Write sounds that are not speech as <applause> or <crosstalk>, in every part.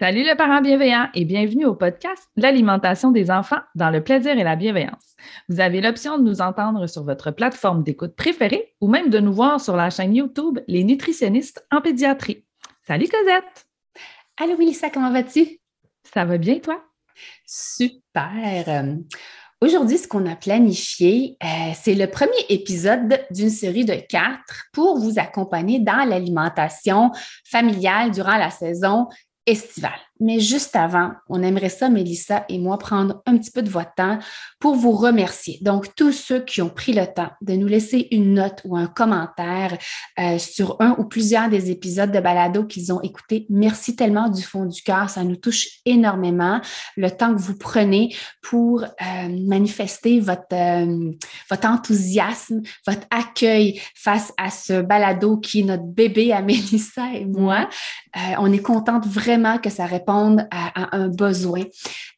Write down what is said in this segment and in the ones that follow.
Salut le parent bienveillant et bienvenue au podcast L'alimentation des enfants dans le plaisir et la bienveillance. Vous avez l'option de nous entendre sur votre plateforme d'écoute préférée ou même de nous voir sur la chaîne YouTube Les nutritionnistes en pédiatrie. Salut Cosette! Allô Melissa, comment vas-tu? Ça va bien toi? Super! Aujourd'hui, ce qu'on a planifié, euh, c'est le premier épisode d'une série de quatre pour vous accompagner dans l'alimentation familiale durant la saison estivale. Mais juste avant, on aimerait ça, Mélissa et moi, prendre un petit peu de votre temps pour vous remercier. Donc, tous ceux qui ont pris le temps de nous laisser une note ou un commentaire euh, sur un ou plusieurs des épisodes de Balado qu'ils ont écoutés, merci tellement du fond du cœur. Ça nous touche énormément. Le temps que vous prenez pour euh, manifester votre, euh, votre enthousiasme, votre accueil face à ce Balado qui est notre bébé à <laughs> Mélissa et moi. on est contente vraiment que ça réponde à, un besoin.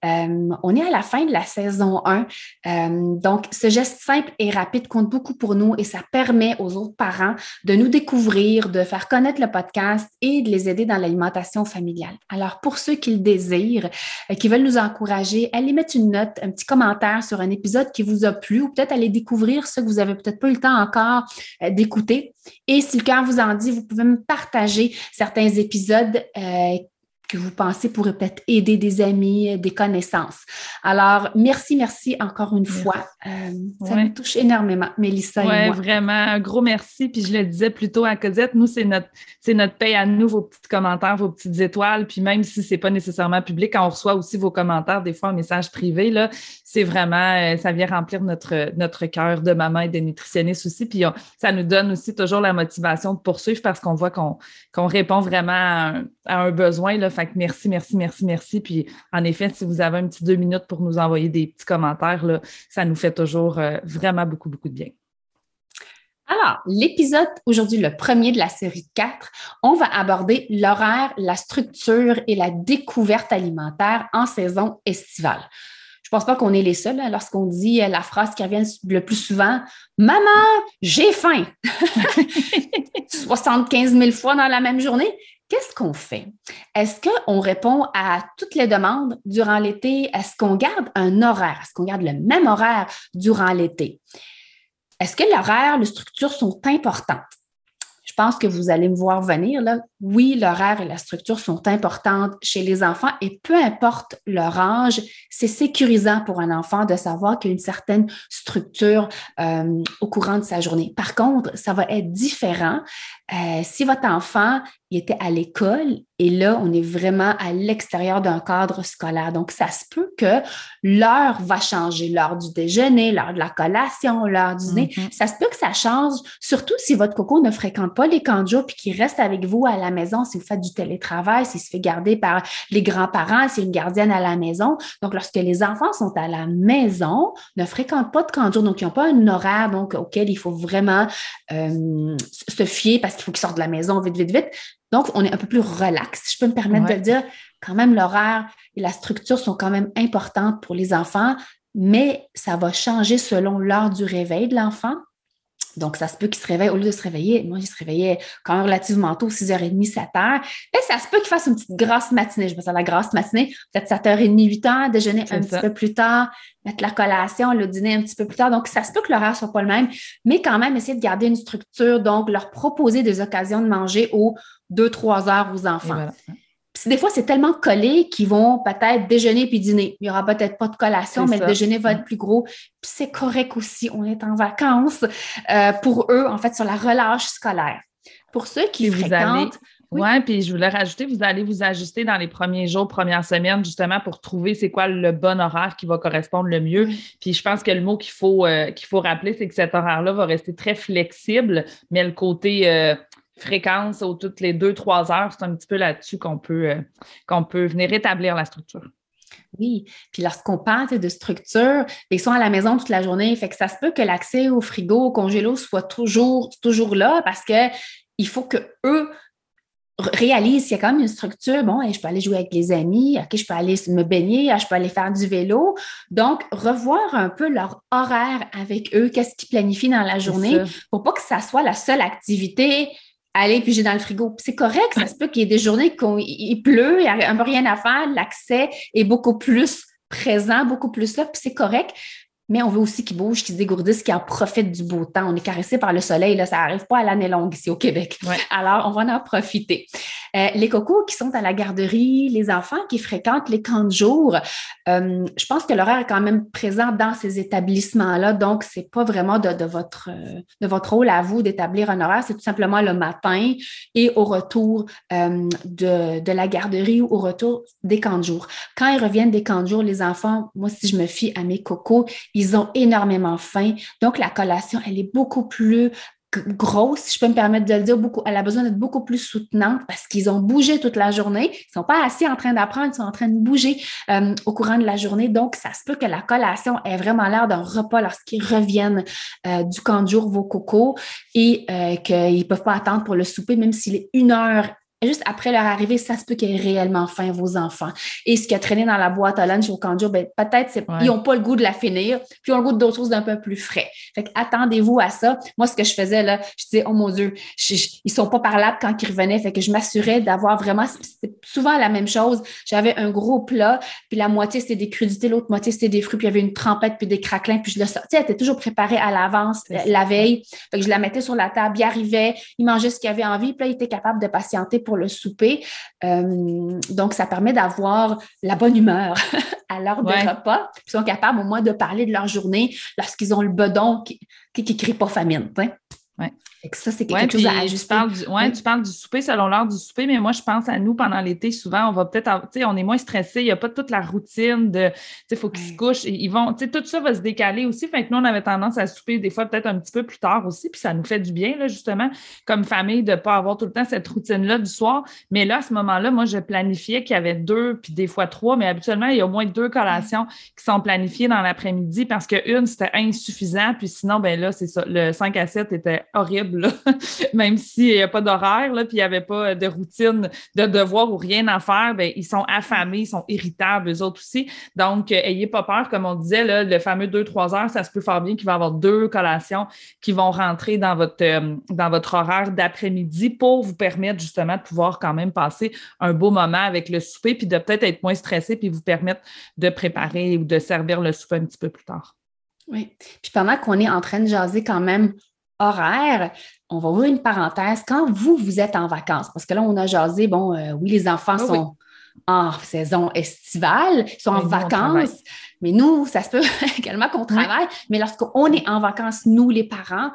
Euh, on est à la fin de la saison 1. Euh, donc, ce geste simple et rapide compte beaucoup pour nous et ça permet aux autres parents de nous découvrir, de faire connaître le podcast et de les aider dans l'alimentation familiale. Alors, pour ceux qui le désirent, euh, qui veulent nous encourager, allez mettre une note, un petit commentaire sur un épisode qui vous a plu ou peut-être aller découvrir ce que vous avez peut-être pas eu le temps encore d'écouter. Et si le cœur vous en dit, vous pouvez me partager certains épisodes que vous pensez pourrait peut-être aider des amis, euh, des connaissances. Alors, merci, merci encore une fois. Euh, ça me touche énormément, Mélissa moi. vraiment, un gros merci. Puis je le disais plutôt à Cosette, nous, c'est notre, c'est notre paye à nous, vos petits commentaires, vos petites étoiles. Puis même si c'est pas nécessairement public, on reçoit aussi vos commentaires, des fois en message privé, là, c'est vraiment, euh, ça vient remplir notre, notre cœur de maman et de nutritionniste aussi. Puis ça nous donne aussi toujours la motivation de poursuivre parce qu'on voit qu'on, répond vraiment à un, besoin. Là, merci, merci, merci, merci. Puis en effet, si vous avez un petit deux minutes pour nous envoyer des petits commentaires, ça nous fait toujours euh, vraiment beaucoup, beaucoup de bien. Alors, l'épisode aujourd'hui, le premier de la série 4, on va aborder l'horaire, la structure et la découverte alimentaire en saison estivale. Je pense pas qu'on est les seuls hein, lorsqu'on dit euh, la phrase qui revient le plus souvent Maman, j'ai faim <laughs> 75 000 fois dans la même journée qu'est-ce qu'on fait? Est-ce qu'on répond à toutes les demandes durant l'été? Est-ce qu'on garde un horaire? Est-ce qu'on garde le même horaire durant l'été? Est-ce que l'horaire, les structures sont importantes? Je pense que vous allez me voir venir. Oui, l'horaire et la structure sont importantes chez les enfants et peu importe leur âge, c'est sécurisant pour un enfant de savoir qu'il y a une certaine structure euh, au courant de sa journée. Par contre, ça va être différent euh, si votre enfant il était à l'école et là, on est vraiment à l'extérieur d'un cadre scolaire. Donc, ça se peut que l'heure va changer, l'heure du déjeuner, l'heure de la collation, l'heure du dîner. Mm-hmm. Ça se peut que ça change, surtout si votre coco ne fréquente pas les camps de jour puis qu'il reste avec vous à la maison, si vous faites du télétravail, s'il se fait garder par les grands-parents, s'il y a une gardienne à la maison. Donc, lorsque les enfants sont à la maison, ne fréquentent pas de camp de jour, donc ils n'ont pas un horaire donc, auquel il faut vraiment euh, se fier parce qu'il faut qu'ils sortent de la maison vite, vite, vite. Donc, on est un peu plus relax. Je peux me permettre de dire, quand même, l'horaire et la structure sont quand même importantes pour les enfants, mais ça va changer selon l'heure du réveil de l'enfant. Donc, ça se peut qu'ils se réveillent, au lieu de se réveiller, moi, ils se réveillaient quand même relativement tôt, 6h30, 7h. Et ça se peut qu'ils fassent une petite grasse matinée. Je vais dire la grasse matinée, peut-être 7h30, 8h, déjeuner un petit peu plus tard, mettre la collation, le dîner un petit peu plus tard. Donc, ça se peut que l'horaire soit pas le même, mais quand même essayer de garder une structure. Donc, leur proposer des occasions de manger aux 2-3 heures aux enfants des fois, c'est tellement collé qu'ils vont peut-être déjeuner puis dîner. Il n'y aura peut-être pas de collation, mais le déjeuner va être plus gros. Puis c'est correct aussi. On est en vacances euh, pour eux, en fait, sur la relâche scolaire. Pour ceux qui fréquentent... Oui, ouais, puis je voulais rajouter, vous allez vous ajuster dans les premiers jours, premières semaines, justement pour trouver c'est quoi le bon horaire qui va correspondre le mieux. Puis je pense que le mot qu'il faut, euh, qu'il faut rappeler, c'est que cet horaire-là va rester très flexible, mais le côté euh, fréquence aux toutes les deux, trois heures, c'est un petit peu là-dessus qu'on peut, euh, qu'on peut venir établir la structure. Oui, puis lorsqu'on parle de structure, ils sont à la maison toute la journée, fait que ça se peut que l'accès au frigo, au congélo soit toujours, toujours là parce que il faut que eux réalisent qu'il y a quand même une structure. Bon, je peux aller jouer avec les amis, OK, je peux aller me baigner, je peux aller faire du vélo. Donc, revoir un peu leur horaire avec eux, qu'est-ce qu'ils planifient dans la journée pour pas que ça soit la seule activité aller piger dans le frigo. C'est correct, ça se peut qu'il y ait des journées qu'il pleut, il n'y a un peu rien à faire, l'accès est beaucoup plus présent, beaucoup plus là, puis c'est correct mais on veut aussi qu'ils bougent, qu'ils se dégourdissent, qu'ils en profitent du beau temps. On est caressé par le soleil, là, ça n'arrive pas à l'année longue ici au Québec. Alors, on va en profiter. Euh, les cocos qui sont à la garderie, les enfants qui fréquentent les camps de jour, euh, je pense que l'horaire est quand même présent dans ces établissements-là, donc c'est pas vraiment de, votre, de votre rôle à vous d'établir un horaire, c'est tout simplement le matin et au retour euh, de, de la garderie ou au retour des camps de jour. Quand ils reviennent des camps de jour, les enfants, moi, si je me fie à mes cocos, ils ont énormément faim. Donc, la collation, elle est beaucoup plus grosse, je peux me permettre de le dire, beaucoup, elle a besoin d'être beaucoup plus soutenante parce qu'ils ont bougé toute la journée. Ils sont pas assis en train d'apprendre, ils sont en train de bouger euh, au courant de la journée. Donc, ça se peut que la collation ait vraiment l'air d'un repas lorsqu'ils reviennent euh, du camp de jour, vos cocos, et euh, qu'ils peuvent pas attendre pour le souper, même s'il est une heure juste après leur arrivée, ça se peut qu'ils aient réellement faim, vos enfants. Et ce qui a traîné dans la boîte à lunch au canjo, ben, peut-être ils n'ont pas le goût de la finir, puis ils ont le goût d'autres choses d'un peu plus frais. Fait attendez-vous à ça. Moi, ce que je faisais, là, je disais, oh mon Dieu, ils ils sont pas parlables quand ils revenaient. Fait que je m'assurais d'avoir vraiment, c'était souvent la même chose. J'avais un gros plat, puis la moitié c'était des crudités, l'autre moitié c'était des fruits, puis il y avait une trempette, puis des craquelins, puis je le sortais. Elle était toujours préparée à l'avance la veille. Fait que je la mettais sur la table, il arrivait, il mangeait ce qu'il avait envie, puis là, il était capable de patienter pour le souper. Euh, donc, ça permet d'avoir la bonne humeur <laughs> à l'heure de repas. Ils sont capables au moins de parler de leur journée lorsqu'ils ont le bedon qui ne crie pas famine. Ouais. Ça, c'est quelque chose à ajuster. Oui, tu parles du souper selon l'heure du souper, mais moi, je pense à nous pendant l'été, souvent, on va peut-être, tu sais, on est moins stressé, il n'y a pas toute la routine de, tu sais, il faut qu'ils se couchent, ils vont, tu sais, tout ça va se décaler aussi. Fait que nous, on avait tendance à souper des fois peut-être un petit peu plus tard aussi, puis ça nous fait du bien, là, justement, comme famille, de ne pas avoir tout le temps cette routine-là du soir. Mais là, à ce moment-là, moi, je planifiais qu'il y avait deux, puis des fois trois, mais habituellement, il y a au moins deux collations qui sont planifiées dans l'après-midi parce qu'une, c'était insuffisant, puis sinon, ben là, c'est ça, le 5 à 7 était horrible <laughs> même s'il n'y a pas d'horaire, puis il n'y avait pas de routine, de devoir ou rien à faire, bien, ils sont affamés, ils sont irritables, eux autres aussi. Donc, euh, ayez pas peur, comme on disait, le fameux 2-3 heures, ça se peut faire bien qu'il va y avoir deux collations qui vont rentrer dans votre, euh, dans votre horaire d'après-midi pour vous permettre justement de pouvoir quand même passer un beau moment avec le souper, puis de peut-être être moins stressé, puis vous permettre de préparer ou de servir le souper un petit peu plus tard. Oui. Puis pendant qu'on est en train de jaser quand même horaire, on va ouvrir une parenthèse. Quand vous, vous êtes en vacances, parce que là, on a jasé, bon, euh, oui, les enfants oh sont en saison estivale, ils sont en vacances, mais nous, ça se peut <laughs> également qu'on travaille, mais lorsqu'on est en vacances, nous, les parents,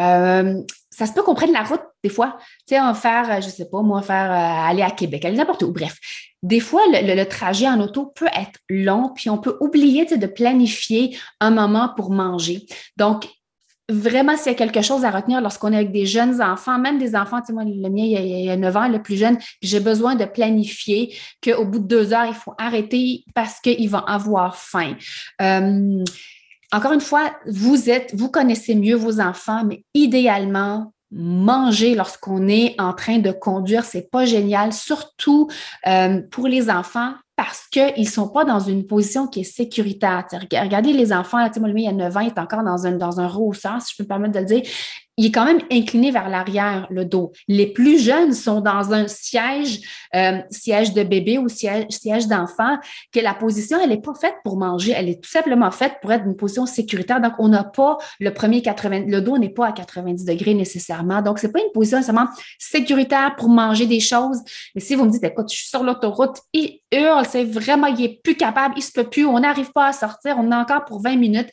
euh, ça se peut qu'on prenne la route des fois. Tu sais, on va faire, euh, je sais pas, moi, faire aller à Québec, aller n'importe où. Bref, des fois, le, trajet en auto peut être long, puis on peut oublier de planifier un moment pour manger. Donc, vraiment, s'il y a quelque chose à retenir lorsqu'on est avec des jeunes enfants, même des enfants, tu sais, moi, le mien, il y a, 9 ans, le plus jeune, j'ai besoin de planifier qu'au bout de deux heures, il faut arrêter parce qu'ils vont avoir faim. Euh, encore une fois, vous êtes, vous connaissez mieux vos enfants, mais idéalement, manger lorsqu'on est en train de conduire, c'est pas génial, surtout euh, pour les enfants parce qu'ils ne sont pas dans une position qui est sécuritaire. regardez les enfants, là, moi, lui, il y a 9 ans, il est encore dans un, dans un si je peux me permettre de le dire il est quand même incliné vers l'arrière, le dos. Les plus jeunes sont dans un siège, euh, siège de bébé ou siège, siège d'enfant, que la position, elle n'est pas faite pour manger, elle est tout simplement faite pour être une position sécuritaire. Donc, on n'a pas le premier 80, le dos n'est pas à 90 degrés nécessairement. Donc, c'est pas une position nécessairement sécuritaire pour manger des choses. Mais si vous me dites, écoute, je suis sur l'autoroute, il hurle, c'est vraiment, il est plus capable, il se peut plus, on n'arrive pas à sortir, on a encore pour 20 minutes.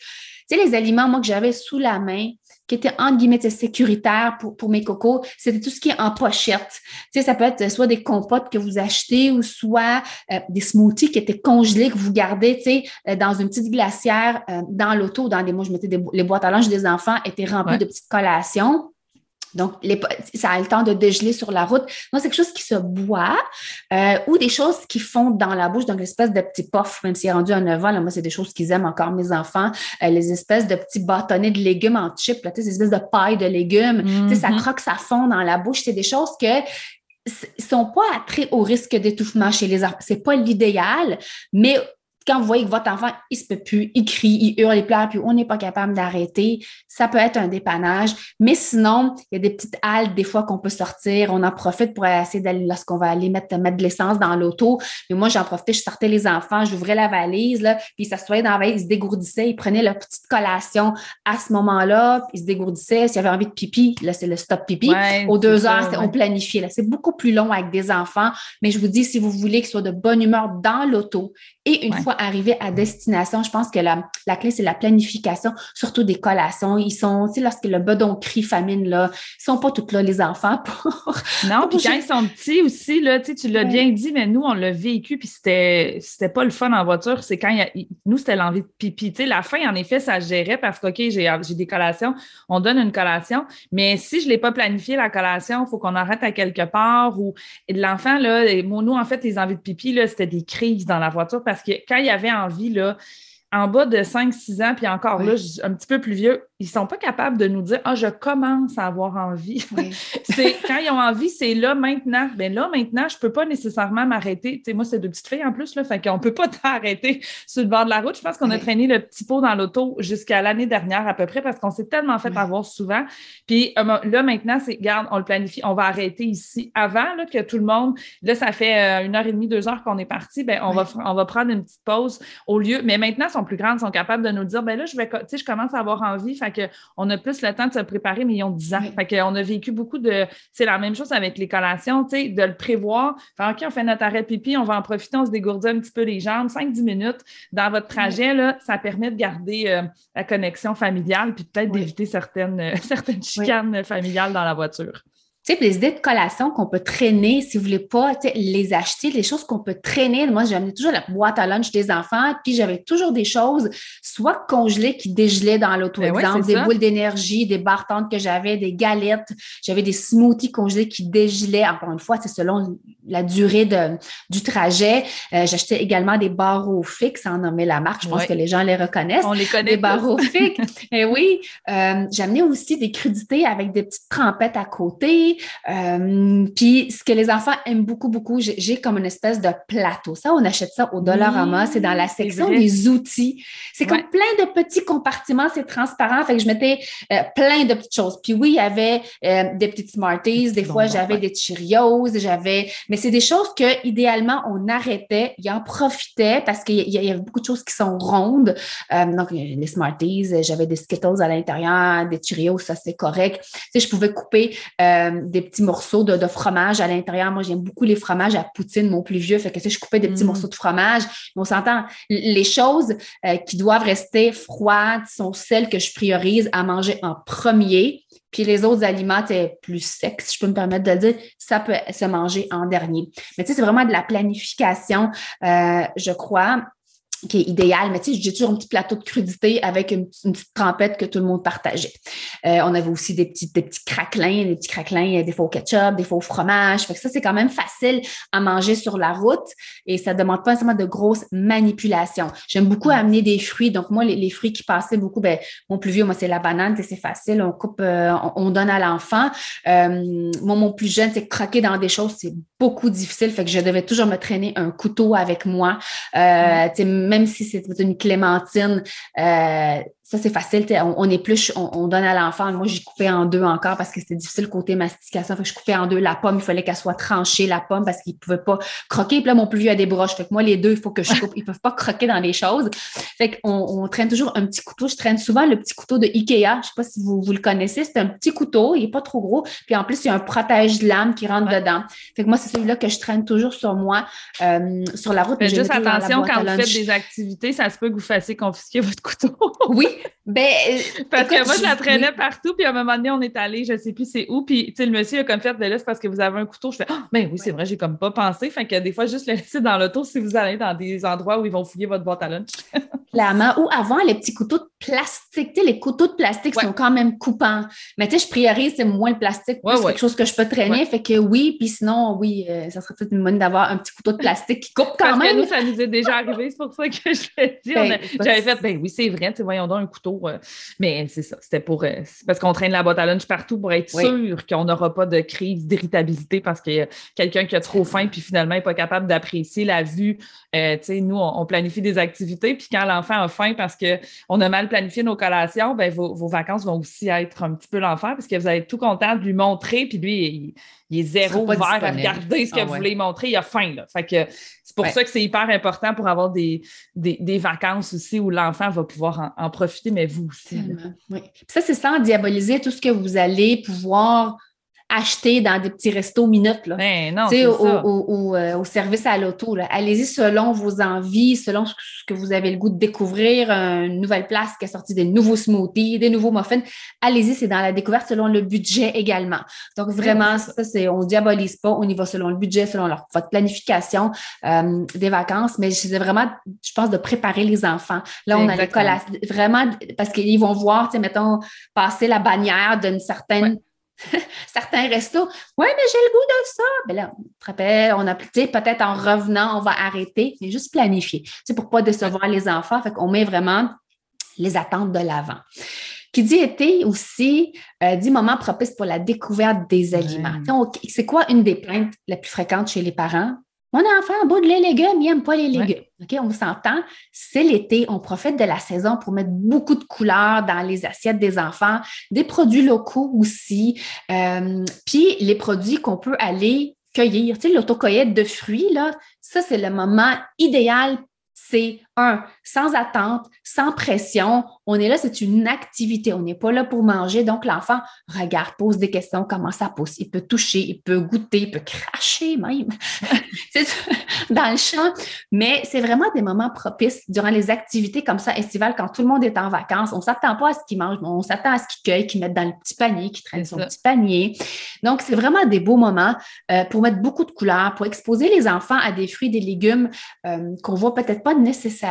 Tu sais, les aliments, moi, que j'avais sous la main, qui était entre guillemets sécuritaire pour, pour mes cocos, c'était tout ce qui est en pochette. Tu sais, ça peut être soit des compotes que vous achetez ou soit euh, des smoothies qui étaient congelés que vous gardez, tu sais, euh, dans une petite glacière euh, dans l'auto, dans des, moi je mettais des, les boîtes à linge des enfants étaient remplies de petites collations. Donc, les, ça a le temps de dégeler sur la route. Non, c'est quelque chose qui se boit euh, ou des choses qui font dans la bouche, donc l'espèce de petits puffs, même s'il est rendu à 9 ans, là, moi, c'est des choses qu'ils aiment encore, mes enfants, euh, les espèces de petits bâtonnets de légumes en chips, là, ces espèces de paille de légumes, ça mm-hmm. croque, ça fond dans la bouche. C'est des choses que sont pas à très haut risque d'étouffement chez les enfants. C'est pas l'idéal, mais quand vous voyez que votre enfant, il se peut plus, il crie, il hurle, il pleure, puis on n'est pas capable d'arrêter, ça peut être un dépannage. Mais sinon, il y a des petites haltes des fois qu'on peut sortir. On en profite pour essayer d'aller lorsqu'on va aller mettre, mettre de l'essence dans l'auto. Mais moi, j'en profitais, je sortais les enfants, j'ouvrais la valise, là, puis ils s'assoyaient dans la valise, ils se dégourdissaient, ils prenaient leur petite collation à ce moment-là, puis ils se dégourdissaient. S'il y avait envie de pipi, là, c'est le stop pipi. Aux deux heures, on planifiait. Là. C'est beaucoup plus long avec des enfants. Mais je vous dis, si vous voulez qu'ils soient de bonne humeur dans l'auto et une fois arriver à destination, je pense que la, la clé, c'est la planification, surtout des collations. Ils sont, tu sais, lorsque le bedon crie famine, là, ils sont pas tous là, les enfants, <laughs> pour. Non, puis quand ils sont petits aussi, là, tu, l'as bien dit, mais nous, on l'a vécu, puis c'était, c'était pas le fun en voiture. C'est quand il y a, nous, c'était l'envie de pipi. Tu sais, la fin, en effet, ça gérait parce que, OK, j'ai, j'ai des collations, on donne une collation, mais si je l'ai pas planifié, la collation, il faut qu'on arrête à quelque part ou, l'enfant, là, nous, en fait, les envies de pipi, là, c'était des crises dans la voiture parce que quand il y avait envie, là, en bas de 5-6 ans, puis encore là, un petit peu plus vieux, ils sont pas capables de nous dire Ah, je commence à avoir envie. <laughs> c'est quand ils ont envie, c'est là maintenant. Ben là, maintenant, je peux pas nécessairement m'arrêter. Tu sais, moi, c'est deux petites filles en plus, là, fait qu'on peut pas <laughs> t'arrêter sur le bord de la route. Je pense qu'on a traîné le petit pot dans l'auto jusqu'à l'année dernière à peu près parce qu'on s'est tellement fait avoir souvent. Puis euh, là, maintenant, c'est garde, on le planifie, on va arrêter ici. Avant là, que tout le monde, là, ça fait euh, une heure et demie, deux heures qu'on est parti, ben on va on va prendre une petite pause au lieu. Mais maintenant, sont plus grandes, sont capables de nous dire ben là, je vais, tu sais, je commence à avoir envie on a plus le temps de se préparer, mais ils ont 10 ans. Fait qu'on a vécu beaucoup de. C'est la même chose avec les collations, tu sais, de le prévoir. Fait, OK, on fait notre arrêt pipi, on va en profiter, on se dégourdit un petit peu les jambes. 5-10 minutes dans votre trajet, là, ça permet de garder euh, la connexion familiale puis peut-être d'éviter certaines, <laughs> certaines chicanes familiales dans la voiture sais, les idées de collation qu'on peut traîner, si vous voulez pas les acheter, les choses qu'on peut traîner. Moi, j'amenais toujours la boîte à lunch des enfants, puis j'avais toujours des choses, soit congelées qui dégelaient dans l'auto. Ben exemple, des boules d'énergie, des bartendes que j'avais, des galettes. J'avais des smoothies congelés qui dégelaient. Encore une fois, c'est selon la durée de, du trajet. Euh, j'achetais également des barreaux fixes, sans nommer la marque. Je pense que les gens les reconnaissent. On les connaît. Des barreaux fixes. Et eh oui. Euh, j'amenais aussi des crudités avec des petites trempettes à côté. Euh, puis ce que les enfants aiment beaucoup, beaucoup, j'ai comme une espèce de plateau. Ça, on achète ça au Dollarama. c'est dans la section des outils. C'est comme plein de petits compartiments. C'est transparent. Fait que je mettais euh, plein de petites choses. Puis oui, il y avait euh, des petites Smarties. Des fois, j'avais des Cheerios. J'avais... Mais c'est des choses que, idéalement, on arrêtait. Il en profitait parce qu'il y, y, avait beaucoup de choses qui sont rondes. donc, les Smarties, j'avais des Skittles à l'intérieur, des Cheerios, ça, c'est correct. Tu sais, je pouvais couper des petits morceaux de, fromage à l'intérieur. Moi, j'aime beaucoup les fromages à poutine, mon plus vieux. Fait que, tu je coupais des petits mm. morceaux de fromage. Mais on s'entend, les choses euh, qui doivent rester froides sont celles que je priorise à manger en premier. Puis les autres aliments, plus secs, si je peux me permettre de le dire, ça peut se manger en dernier. Mais tu sais, c'est vraiment de la planification, euh, je crois. Qui est idéal, mais tu sais, j'ai toujours un petit plateau de crudité avec une, petite trempette que tout le monde partageait. Euh, on avait aussi des petits, des petits craquelins, des petits craquelins, des faux ketchup, des faux fromages. Fait que ça, c'est quand même facile à manger sur la route et ça demande pas nécessairement de grosses manipulations. J'aime beaucoup amener des fruits. Donc, moi, les, fruits qui passaient beaucoup, ben, mon plus vieux, moi, c'est la banane, c'est facile. On coupe, euh, on, donne à l'enfant. Euh, moi, mon plus jeune, c'est croquer dans des choses, c'est beaucoup difficile. Fait que je devais toujours me traîner un couteau avec moi. Euh, même si c'est une clémentine, euh, ça, c'est facile. On, on, épluche, on, on donne à l'enfant. Moi, j'ai coupé en deux encore parce que c'était difficile côté mastication. Fait que je coupais en deux la pomme. Il fallait qu'elle soit tranchée, la pomme, parce qu'il ne pouvait pas croquer. Puis là, mon plus vieux a des broches. Fait que moi, les deux, il faut que je coupe. Ils ne peuvent pas croquer dans les choses. Fait qu'on on traîne toujours un petit couteau. Je traîne souvent le petit couteau de Ikea. Je ne sais pas si vous, vous le connaissez. C'est un petit couteau. Il n'est pas trop gros. Puis en plus, il y a un protège-lame qui rentre dedans. Fait que moi, c'est celui-là que je traîne toujours sur moi, euh, sur la route. Mais juste attention, quand vous faites des activités, ça se peut que vous fassiez confisquer votre couteau. oui. Ben, euh, parce que moi, je la traînais partout, puis à un moment donné, on est allé, je ne sais plus c'est où, puis tu sais, le monsieur a comme fait de là, c'est parce que vous avez un couteau. Je fais, ah, ben oui, c'est vrai, j'ai comme pas pensé. Fait que des fois, juste le laisser dans l'auto si vous allez dans des endroits où ils vont fouiller votre boîte à lunch. <laughs> Clairement. Ou avant, les petits couteaux de plastique, tu sais, les couteaux de plastique sont quand même coupants. Mais tu sais, je prierise, c'est moins le plastique, plus quelque chose que je peux traîner. Fait que oui, puis sinon, oui, euh, ça serait peut-être une bonne d'avoir un petit couteau de plastique qui coupe quand même. Que nous, ça nous est déjà arrivé, c'est pour ça que je l'ai dit. Ben, j'avais fait, ben oui, c'est vrai, voyons donc un couteau. Euh, mais c'est ça, c'était pour. Euh, parce qu'on traîne la boîte à lunch partout pour être sûr qu'on n'aura pas de crise d'irritabilité parce qu'il y a quelqu'un qui a trop faim puis finalement n'est pas capable d'apprécier la vue. Euh, tu sais, nous, on, planifie des activités, puis quand l'enfant a faim parce qu'on a mal planifié nos collations, ben vos, vacances vont aussi être un petit peu l'enfer parce que vous allez être tout content de lui montrer, puis lui, il, est zéro ouvert à regarder ce que ah vous voulez montrer, il a faim. Là. Fait que c'est pour ça que c'est hyper important pour avoir des, des, vacances aussi où l'enfant va pouvoir en, profiter, mais vous aussi. Oui. Ça, c'est sans diaboliser tout ce que vous allez pouvoir acheter dans des petits restos minutes. Là. Ben non, au, euh, au, service à l'auto. Allez-y selon vos envies, selon ce que vous avez le goût de découvrir, une nouvelle place qui a sorti des nouveaux smoothies, des nouveaux muffins. Allez-y, c'est dans la découverte selon le budget également. Donc, vraiment, ça, c'est, on ne diabolise pas, on y va selon le budget, selon leur, votre planification euh, des vacances, mais c'est vraiment, je pense, de préparer les enfants. Là, on a l'école, vraiment, parce qu'ils vont voir, tu sais, mettons, passer la bannière d'une certaine <laughs> certains restos. Oui, mais j'ai le goût de ça. Mais ben là, on te rappelle, on a peut-être en revenant, on va arrêter, mais juste planifier. C'est pour ne pas décevoir les enfants. Fait qu'on met vraiment les attentes de l'avant. Qui dit été aussi, euh, dit moment propice pour la découverte des aliments. C'est quoi une des plaintes les plus fréquentes chez les parents? Mon enfant bout de les légumes, il n'aime pas les légumes. OK, on s'entend. C'est l'été, on profite de la saison pour mettre beaucoup de couleurs dans les assiettes des enfants, des produits locaux aussi, euh, puis les produits qu'on peut aller cueillir. Tu sais, l'autocueillette de fruits, là, ça, c'est le moment idéal. C'est un, sans attente, sans pression. On est là, c'est une activité. On n'est pas là pour manger. Donc, l'enfant regarde, pose des questions, comment ça pousse. Il peut toucher, il peut goûter, il peut cracher même <laughs> dans le champ. Mais c'est vraiment des moments propices durant les activités comme ça estivales, quand tout le monde est en vacances. On ne s'attend pas à ce qu'il mange, on s'attend à ce qu'il cueille, qu'il mette dans le petit panier, qu'il traîne son petit panier. Donc, c'est vraiment des beaux moments euh, pour mettre beaucoup de couleurs, pour exposer les enfants à des fruits, des légumes euh, qu'on voit peut-être pas nécessairement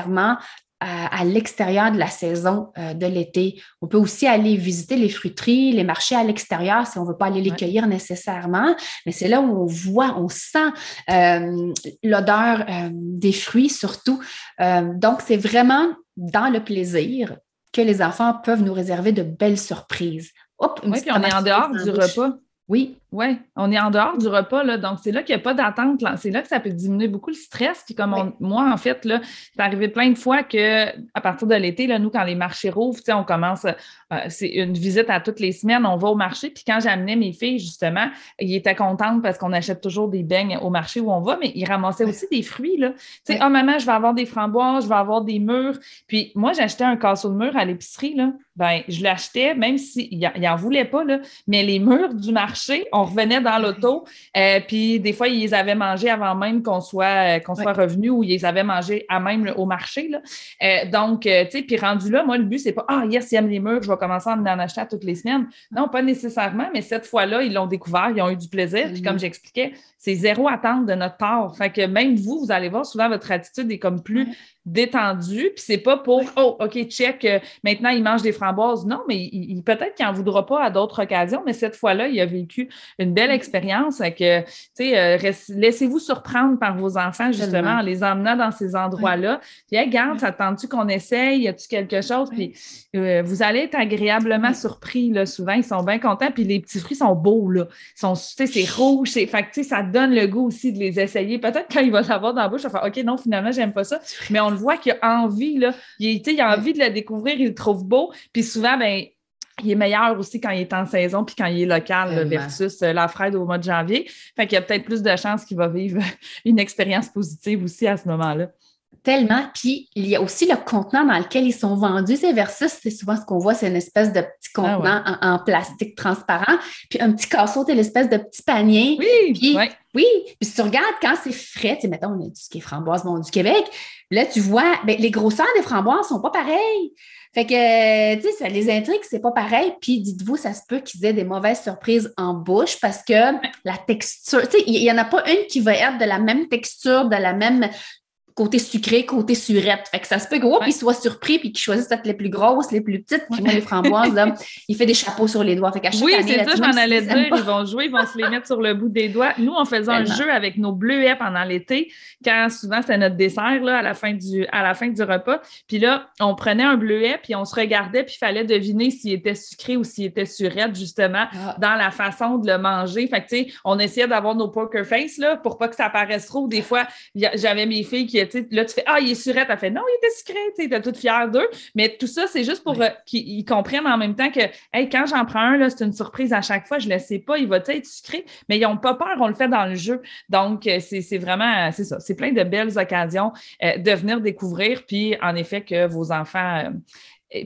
à, l'extérieur de la saison euh, de l'été. On peut aussi aller visiter les fruiteries, les marchés à l'extérieur si on ne veut pas aller les cueillir nécessairement, mais c'est là où on voit, on sent euh, l'odeur euh, des fruits surtout. donc, c'est vraiment dans le plaisir que les enfants peuvent nous réserver de belles surprises. oui, puis on est en dehors du repas. Oui. Oui, on est en dehors du repas, là, donc c'est là qu'il n'y a pas d'attente. C'est là que ça peut diminuer beaucoup le stress. Puis comme moi, en fait, là, c'est arrivé plein de fois qu'à partir de l'été, là, nous, quand les marchés rouvrent, on commence, euh, c'est une visite à toutes les semaines, on va au marché. Puis quand j'amenais mes filles, justement, ils étaient contentes parce qu'on achète toujours des beignes au marché où on va, mais ils ramassaient aussi des fruits. Là. Tu sais, oh maman, je vais avoir des framboises, je vais avoir des mûres. Puis moi, j'achetais un casseau de mûres à l'épicerie, là. Ben, je l'achetais, même s'il n'en voulait pas, là, mais les mûres du marché, on revenait dans l'auto, euh, puis des fois, ils les avaient mangés avant même qu'on soit, euh, qu'on soit revenu ou ils les avaient mangés à même au marché. Là. Euh, donc, tu sais, puis rendu là, moi, le but, c'est pas Ah, yes, ils aiment les murs, je vais commencer à en acheter à toutes les semaines. Non, pas nécessairement, mais cette fois-là, ils l'ont découvert, ils ont eu du plaisir. Puis comme j'expliquais, c'est zéro attente de notre part. Fait que même vous, vous allez voir, souvent, votre attitude est comme plus détendu, puis c'est pas pour oh ok check euh, maintenant il mange des framboises. Non mais il, peut-être qu'il en voudra pas à d'autres occasions mais cette fois-là il a vécu une belle expérience que tu sais euh, laissez-vous surprendre par vos enfants justement en les emmenant dans ces endroits-là. Puis hey, garde ça tu qu'on essaye? Y a-tu quelque chose? Puis euh, vous allez être agréablement surpris là souvent. Ils sont bien contents. Puis les petits fruits sont beaux là. Ils sont tu sais c'est rouge c'est fait que, ça donne le goût aussi de les essayer. Peut-être quand il va l'avoir dans la bouche il va faire ok non finalement j'aime pas ça. Mais on voit qu'il a envie, là. Il, il a envie de le découvrir, il le trouve beau. Puis souvent, ben, il est meilleur aussi quand il est en saison puis quand il est local versus euh, la fraise au mois de janvier. Fait qu'il y a peut-être plus de chances qu'il va vivre <laughs> une expérience positive aussi à ce moment-là. Tellement. Puis il y a aussi le contenant dans lequel ils sont vendus. C'est versus, c'est souvent ce qu'on voit, c'est une espèce de petit ah contenant en, plastique transparent. Puis un petit casseau, c'est l'espèce de petit panier. Oui. Puis, oui. Puis si tu regardes quand c'est frais, tu sais, mettons, on a du qui est framboise bon, du Québec. Là, tu vois, ben, les grosseurs des framboises sont pas pareilles. Fait que, tu sais, ça les intrigue, c'est pas pareil. Puis dites-vous, ça se peut qu'ils aient des mauvaises surprises en bouche parce que la texture, tu sais, il n'y en a pas une qui va être de la même texture, de la même côté sucré, côté surette. Fait que ça se peut gros, puis soit surpris, puis qu'il choisisse peut-être les plus grosses, les plus petites, puis moi, les framboises, là, <laughs> il fait des chapeaux sur les doigts. Fait qu'à chaque oui, c'est ça, j'en allais dire. Ils vont jouer, ils vont se les mettre sur le bout des doigts. Nous, on faisait un jeu avec nos bleuets pendant l'été, quand souvent c'était notre dessert, là, à la fin du, à la fin du repas. Puis là, on prenait un bleuet, puis on se regardait, puis il fallait deviner s'il était sucré ou s'il était surette, justement, ah. dans la façon de le manger. Fait que, tu sais, on essayait d'avoir nos poker face, là, pour pas que ça paraisse trop. Des fois, j'avais mes filles qui là, tu fais Ah, il est surette. Elle fait Non, il était sucré. Tu es toute fière d'eux. Mais tout ça, c'est juste pour euh, qu'ils comprennent en même temps que, hey, quand j'en prends un, c'est une surprise à chaque fois. Je ne le sais pas, il va être sucré. Mais ils n'ont pas peur, on le fait dans le jeu. Donc, euh, c'est vraiment, c'est ça. C'est plein de belles occasions euh, de venir découvrir. Puis, en effet, que vos enfants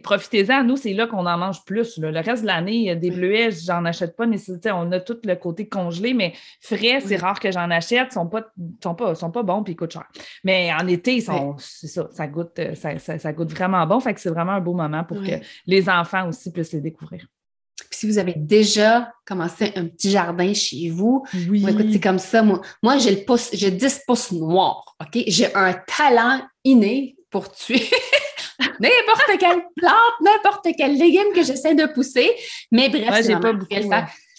profitez-en. Nous, c'est là qu'on en mange plus. Le reste de l'année, des bleuets, j'en achète pas nécessairement. On a tout le côté congelé, mais frais, c'est rare que j'en achète. Ils sont pas, sont pas, sont pas bons puis ils coûtent cher. Mais en été, c'est ça, ça goûte, ça, goûte vraiment bon. Fait que c'est vraiment un beau moment pour que les enfants aussi puissent les découvrir. si vous avez déjà commencé un petit jardin chez vous, oui. écoute, c'est comme ça. Moi, moi j'ai le pouce, j'ai 10 pouces noirs. OK? J'ai un talent inné pour tuer <laughs> n'importe quelle plante, n'importe quel légume que j'essaie de pousser. Mais bref, j'ai pas beaucoup.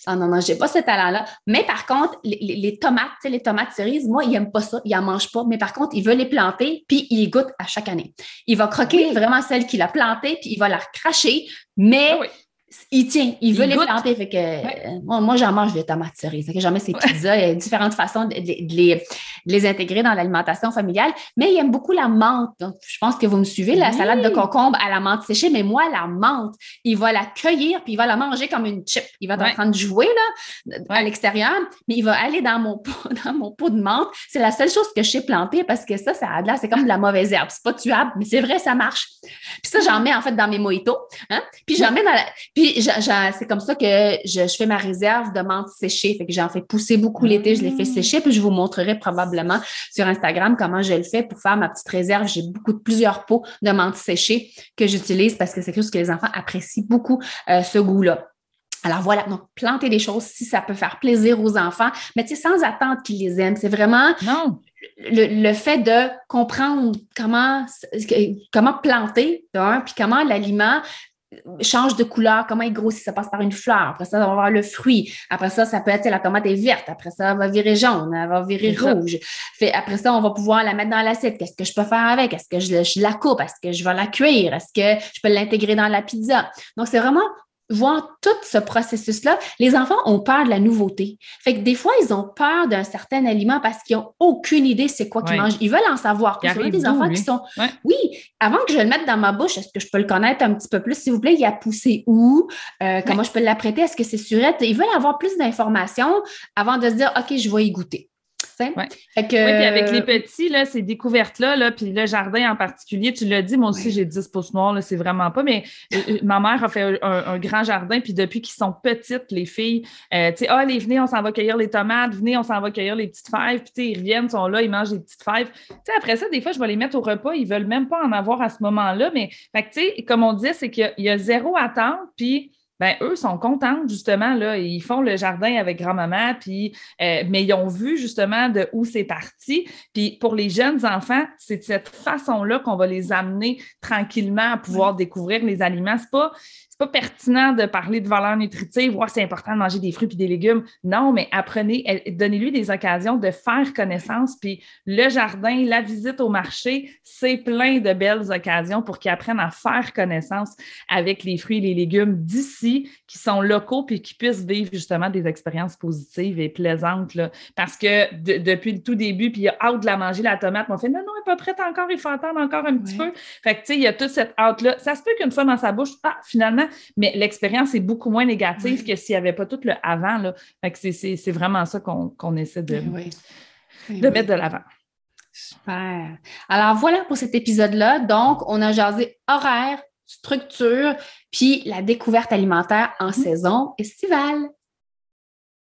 Ah non, non, j'ai pas ce talent-là. Mais par contre, les, tomates, les tomates cerises, moi, ils n'aiment pas ça, ils n'en mangent pas. Mais par contre, il veut les planter, puis il goûte à chaque année. Il va croquer vraiment celle qu'il a plantée, puis il va la recracher, mais ah il tient, il veut les planter. Fait que, euh, moi, j'en mange des tomates cerises. que j'en mets ces pizzas. Il y a différentes façons de, les, intégrer dans l'alimentation familiale. Mais il aime beaucoup la menthe. Donc, je pense que vous me suivez, la salade de concombre à la menthe séchée. Mais moi, la menthe, il va la cueillir puis il va la manger comme une chip. Il va être en train de jouer là, à l'extérieur, mais il va aller dans mon, pot, <laughs> dans mon pot de menthe. C'est la seule chose que je sais planter parce que ça, ça a là, c'est comme de la mauvaise herbe. C'est pas tuable, mais c'est vrai, ça marche. Puis ça, j'en mets en fait dans mes mojitos. Hein? Puis j'en mets dans la. Puis c'est comme ça que je, fais ma réserve de menthe séchée. Fait que j'en fais pousser beaucoup l'été, je les fais sécher, puis je vous montrerai probablement sur Instagram comment je le fais pour faire ma petite réserve. J'ai beaucoup de plusieurs pots de menthe séchée que j'utilise parce que c'est quelque chose que les enfants apprécient beaucoup, euh, ce goût-là. Alors voilà, donc planter des choses si ça peut faire plaisir aux enfants, mais tu sais, sans attendre qu'ils les aiment. C'est vraiment non. Le, fait de comprendre comment, comment planter, puis comment l'aliment change de couleur, comment il grossit, ça passe par une fleur. Après ça, on va avoir le fruit. Après ça, ça peut être, la tomate est verte. Après ça, elle va virer jaune, elle va virer rouge. Fait, après ça, on va pouvoir la mettre dans l'assiette. Qu'est-ce que je peux faire avec? Est-ce que je, je, la coupe? Est-ce que je vais la cuire? Est-ce que je peux l'intégrer dans la pizza? Donc, c'est vraiment voir tout ce processus-là, les enfants ont peur de la nouveauté. Fait que des fois, ils ont peur d'un certain aliment parce qu'ils n'ont aucune idée c'est quoi qu'ils mangent. Ils veulent en savoir plus. Il y a des enfants qui sont Oui, avant que je le mette dans ma bouche, est-ce que je peux le connaître un petit peu plus, s'il vous plaît? Il a poussé où? Euh, comment je peux l'apprêter? Est-ce que c'est surette? Ils veulent avoir plus d'informations avant de se dire OK, je vais y goûter. Oui, puis avec les petits, là, ces découvertes-là, là, puis le jardin en particulier, tu l'as dit, moi aussi, j'ai 10 pouces noirs, c'est vraiment pas, mais euh, euh, ma mère a fait un, grand jardin, puis depuis qu'ils sont petites, les filles, euh, tu sais, ah, allez, venez, on s'en va cueillir les tomates, venez, on s'en va cueillir les petites fèves, puis ils reviennent, sont là, ils mangent des petites fèves. Tu sais, après ça, des fois, je vais les mettre au repas, ils veulent même pas en avoir à ce moment-là, mais, tu sais, comme on disait, c'est qu'il y, a zéro attente, puis ben eux sont contents, justement, là, ils font le jardin avec grand-maman, puis, euh, mais ils ont vu justement de où c'est parti. Puis pour les jeunes enfants, c'est de cette façon-là qu'on va les amener tranquillement à pouvoir découvrir les aliments. C'est pas c'est pas pertinent de parler de valeur nutritive, ouais, c'est important de manger des fruits et des légumes. Non, mais apprenez, donnez-lui des occasions de faire connaissance. Puis le jardin, la visite au marché, c'est plein de belles occasions pour qu'ils apprennent à faire connaissance avec les fruits et les légumes d'ici, qui sont locaux, puis qui puissent vivre justement des expériences positives et plaisantes. Parce que depuis le tout début, puis il a hâte de la manger, la tomate, on fait non, non, pas prête encore, il faut attendre encore un petit peu. Fait que, tu sais, il y a toute cette hâte-là. Ça se peut qu'une fois dans sa bouche, ah, finalement, mais l'expérience est beaucoup moins négative que s'il n'y avait pas tout le avant. Là. c'est, vraiment ça qu'on, essaie de, de mettre de l'avant. Super. Alors voilà pour cet épisode-là. Donc, on a jasé horaire, structure, puis la découverte alimentaire en mm-hmm. saison estivale.